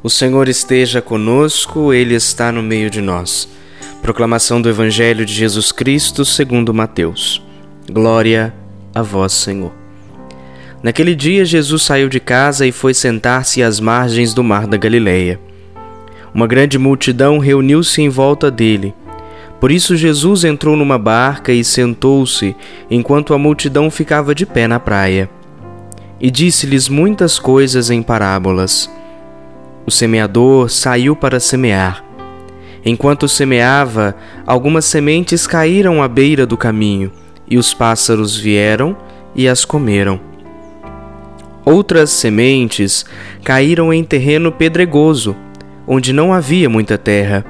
O Senhor esteja conosco, Ele está no meio de nós. Proclamação do Evangelho de Jesus Cristo segundo Mateus. Glória a vós, Senhor. Naquele dia Jesus saiu de casa e foi sentar-se às margens do mar da Galileia. Uma grande multidão reuniu-se em volta dele. Por isso Jesus entrou numa barca e sentou-se, enquanto a multidão ficava de pé na praia. E disse-lhes muitas coisas em parábolas. O semeador saiu para semear. Enquanto semeava, algumas sementes caíram à beira do caminho, e os pássaros vieram e as comeram. Outras sementes caíram em terreno pedregoso, onde não havia muita terra.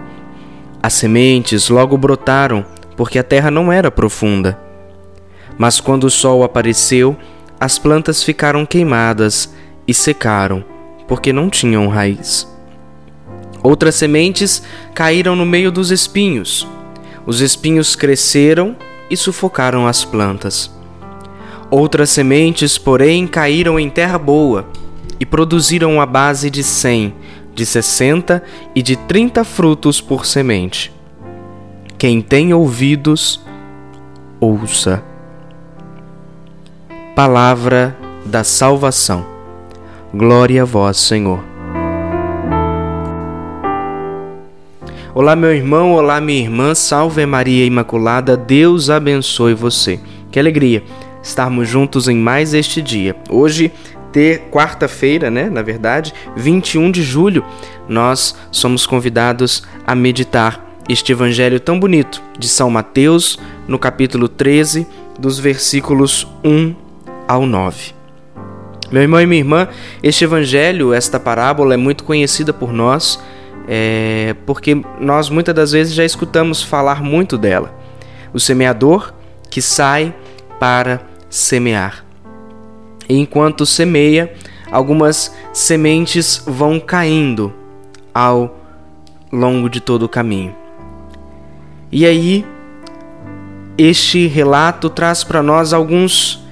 As sementes logo brotaram, porque a terra não era profunda. Mas quando o sol apareceu, as plantas ficaram queimadas e secaram porque não tinham raiz. Outras sementes caíram no meio dos espinhos. Os espinhos cresceram e sufocaram as plantas. Outras sementes, porém, caíram em terra boa e produziram a base de cem, de sessenta e de trinta frutos por semente. Quem tem ouvidos, ouça. Palavra da salvação. Glória a vós, Senhor. Olá, meu irmão, olá, minha irmã, salve Maria Imaculada, Deus abençoe você. Que alegria estarmos juntos em mais este dia. Hoje, ter quarta-feira, né, na verdade, 21 de julho, nós somos convidados a meditar este evangelho tão bonito de São Mateus, no capítulo 13, dos versículos 1 ao 9. Meu irmão e minha irmã, este evangelho, esta parábola é muito conhecida por nós, é, porque nós muitas das vezes já escutamos falar muito dela. O semeador que sai para semear. E enquanto semeia, algumas sementes vão caindo ao longo de todo o caminho. E aí, este relato traz para nós alguns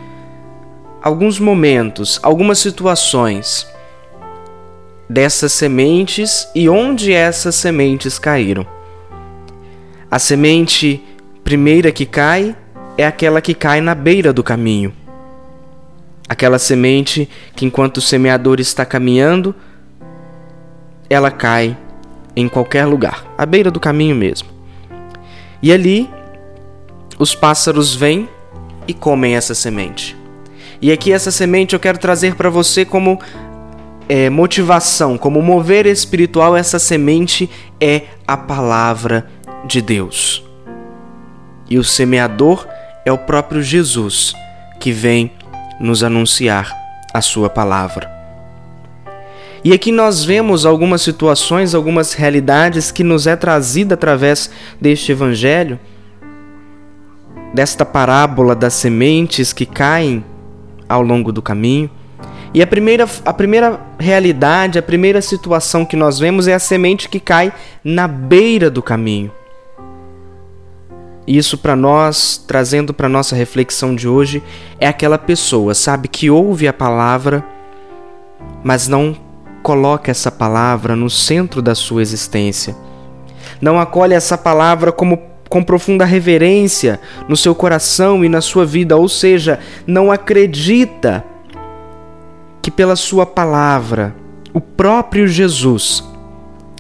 alguns momentos, algumas situações dessas sementes e onde essas sementes caíram. A semente primeira que cai é aquela que cai na beira do caminho. Aquela semente que, enquanto o semeador está caminhando, ela cai em qualquer lugar, à beira do caminho mesmo. E ali, os pássaros vêm e comem essa semente. E aqui essa semente eu quero trazer para você como é, motivação, como mover espiritual, essa semente é a palavra de Deus. E o semeador é o próprio Jesus que vem nos anunciar a sua palavra. E aqui nós vemos algumas situações, algumas realidades que nos é trazida através deste evangelho, desta parábola das sementes que caem ao longo do caminho. E a primeira, a primeira realidade, a primeira situação que nós vemos é a semente que cai na beira do caminho. Isso para nós, trazendo para nossa reflexão de hoje, é aquela pessoa, sabe, que ouve a palavra, mas não coloca essa palavra no centro da sua existência. Não acolhe essa palavra como com profunda reverência no seu coração e na sua vida, ou seja, não acredita que pela sua palavra o próprio Jesus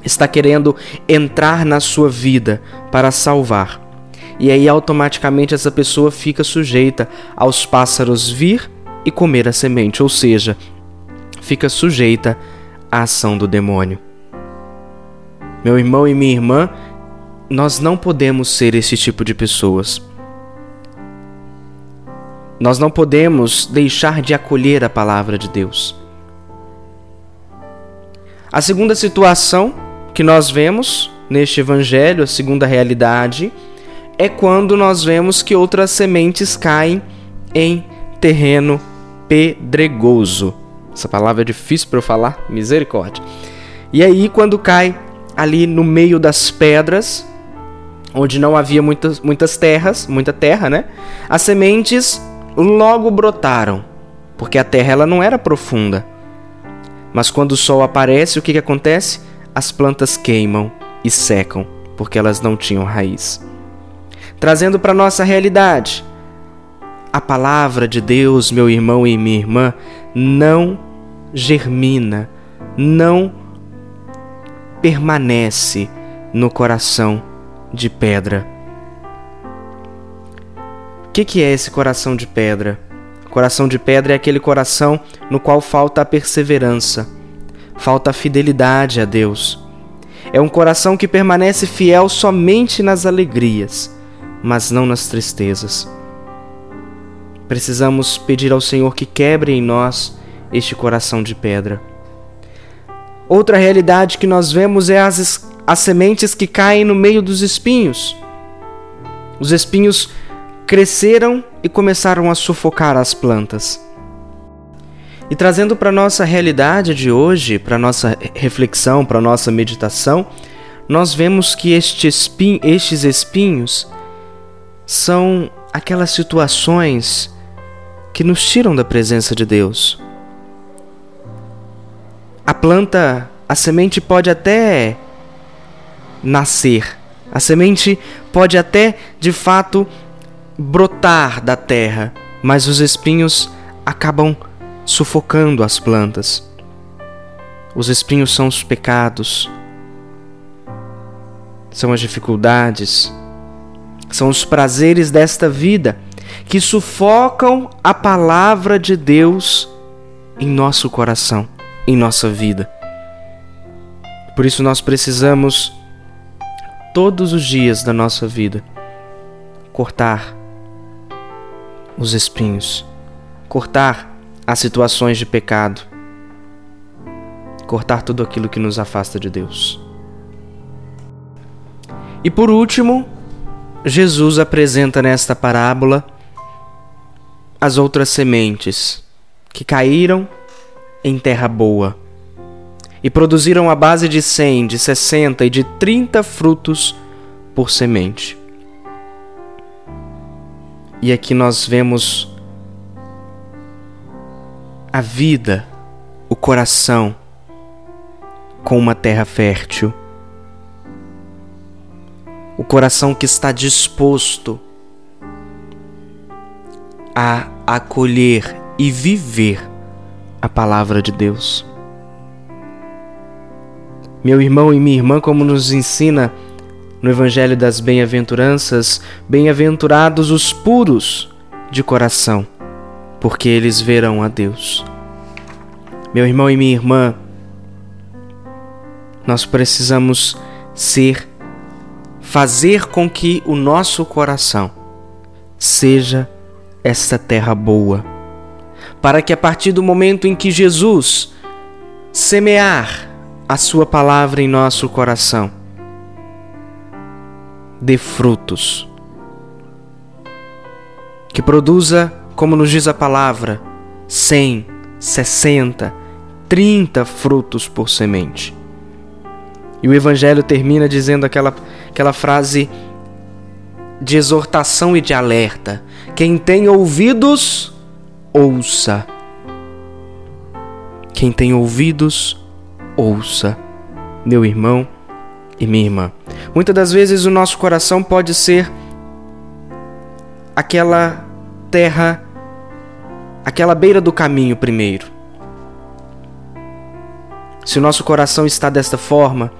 está querendo entrar na sua vida para salvar. E aí automaticamente essa pessoa fica sujeita aos pássaros vir e comer a semente, ou seja, fica sujeita à ação do demônio. Meu irmão e minha irmã, nós não podemos ser esse tipo de pessoas. Nós não podemos deixar de acolher a palavra de Deus. A segunda situação que nós vemos neste evangelho, a segunda realidade, é quando nós vemos que outras sementes caem em terreno pedregoso. Essa palavra é difícil para eu falar, misericórdia. E aí, quando cai ali no meio das pedras, onde não havia muitas, muitas terras, muita terra, né? As sementes logo brotaram, porque a terra ela não era profunda. Mas quando o sol aparece, o que, que acontece? As plantas queimam e secam, porque elas não tinham raiz. Trazendo para nossa realidade, a palavra de Deus, meu irmão e minha irmã, não germina, não permanece no coração de pedra. O que, que é esse coração de pedra? Coração de pedra é aquele coração no qual falta a perseverança, falta a fidelidade a Deus. É um coração que permanece fiel somente nas alegrias, mas não nas tristezas. Precisamos pedir ao Senhor que quebre em nós este coração de pedra. Outra realidade que nós vemos é as, as sementes que caem no meio dos espinhos. Os espinhos cresceram e começaram a sufocar as plantas. E trazendo para nossa realidade de hoje, para nossa reflexão, para nossa meditação, nós vemos que este espin estes espinhos são aquelas situações que nos tiram da presença de Deus. A planta, a semente pode até nascer, a semente pode até de fato brotar da terra, mas os espinhos acabam sufocando as plantas. Os espinhos são os pecados, são as dificuldades, são os prazeres desta vida que sufocam a palavra de Deus em nosso coração, em nossa vida. Por isso nós precisamos, todos os dias da nossa vida, cortar os espinhos, cortar as situações de pecado, cortar tudo aquilo que nos afasta de Deus. E por último, Jesus apresenta nesta parábola as outras sementes que caíram em terra boa e produziram a base de cem, de sessenta e de trinta frutos por semente. E aqui nós vemos a vida, o coração com uma terra fértil. O coração que está disposto a acolher e viver a palavra de Deus. Meu irmão e minha irmã, como nos ensina no Evangelho das Bem-aventuranças, bem-aventurados os puros de coração, porque eles verão a Deus. Meu irmão e minha irmã, nós precisamos ser, fazer com que o nosso coração seja esta terra boa, para que a partir do momento em que Jesus semear a Sua palavra em nosso coração, dê frutos, que produza, como nos diz a palavra, cem, sessenta, trinta frutos por semente. E o Evangelho termina dizendo aquela, aquela frase de exortação e de alerta. Quem tem ouvidos, ouça. Quem tem ouvidos, ouça. Meu irmão e minha irmã. Muitas das vezes o nosso coração pode ser aquela terra, aquela beira do caminho primeiro. Se o nosso coração está desta forma,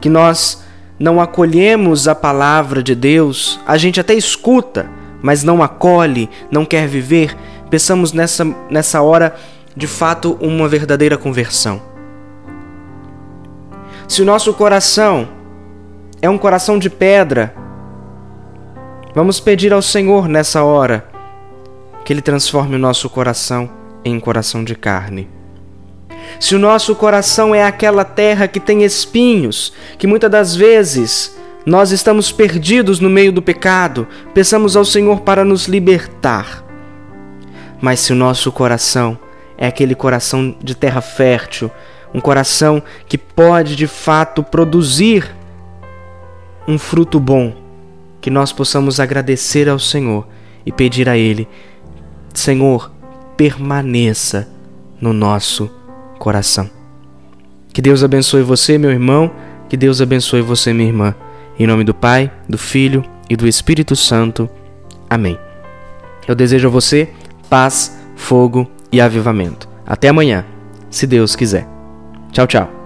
que nós não acolhemos a palavra de Deus, a gente até escuta, mas não acolhe, não quer viver, pensamos nessa, nessa hora de fato uma verdadeira conversão. Se o nosso coração é um coração de pedra, vamos pedir ao Senhor nessa hora que Ele transforme o nosso coração em coração de carne. Se o nosso coração é aquela terra que tem espinhos, que muitas das vezes nós estamos perdidos no meio do pecado, peçamos ao Senhor para nos libertar. Mas se o nosso coração é aquele coração de terra fértil, um coração que pode de fato produzir um fruto bom, que nós possamos agradecer ao Senhor e pedir a Ele: Senhor, permaneça no nosso coração. Que Deus abençoe você, meu irmão. Que Deus abençoe você, minha irmã. Em nome do Pai, do Filho e do Espírito Santo. Amém. Eu desejo a você paz, fogo e avivamento. Até amanhã, se Deus quiser. Tchau, tchau.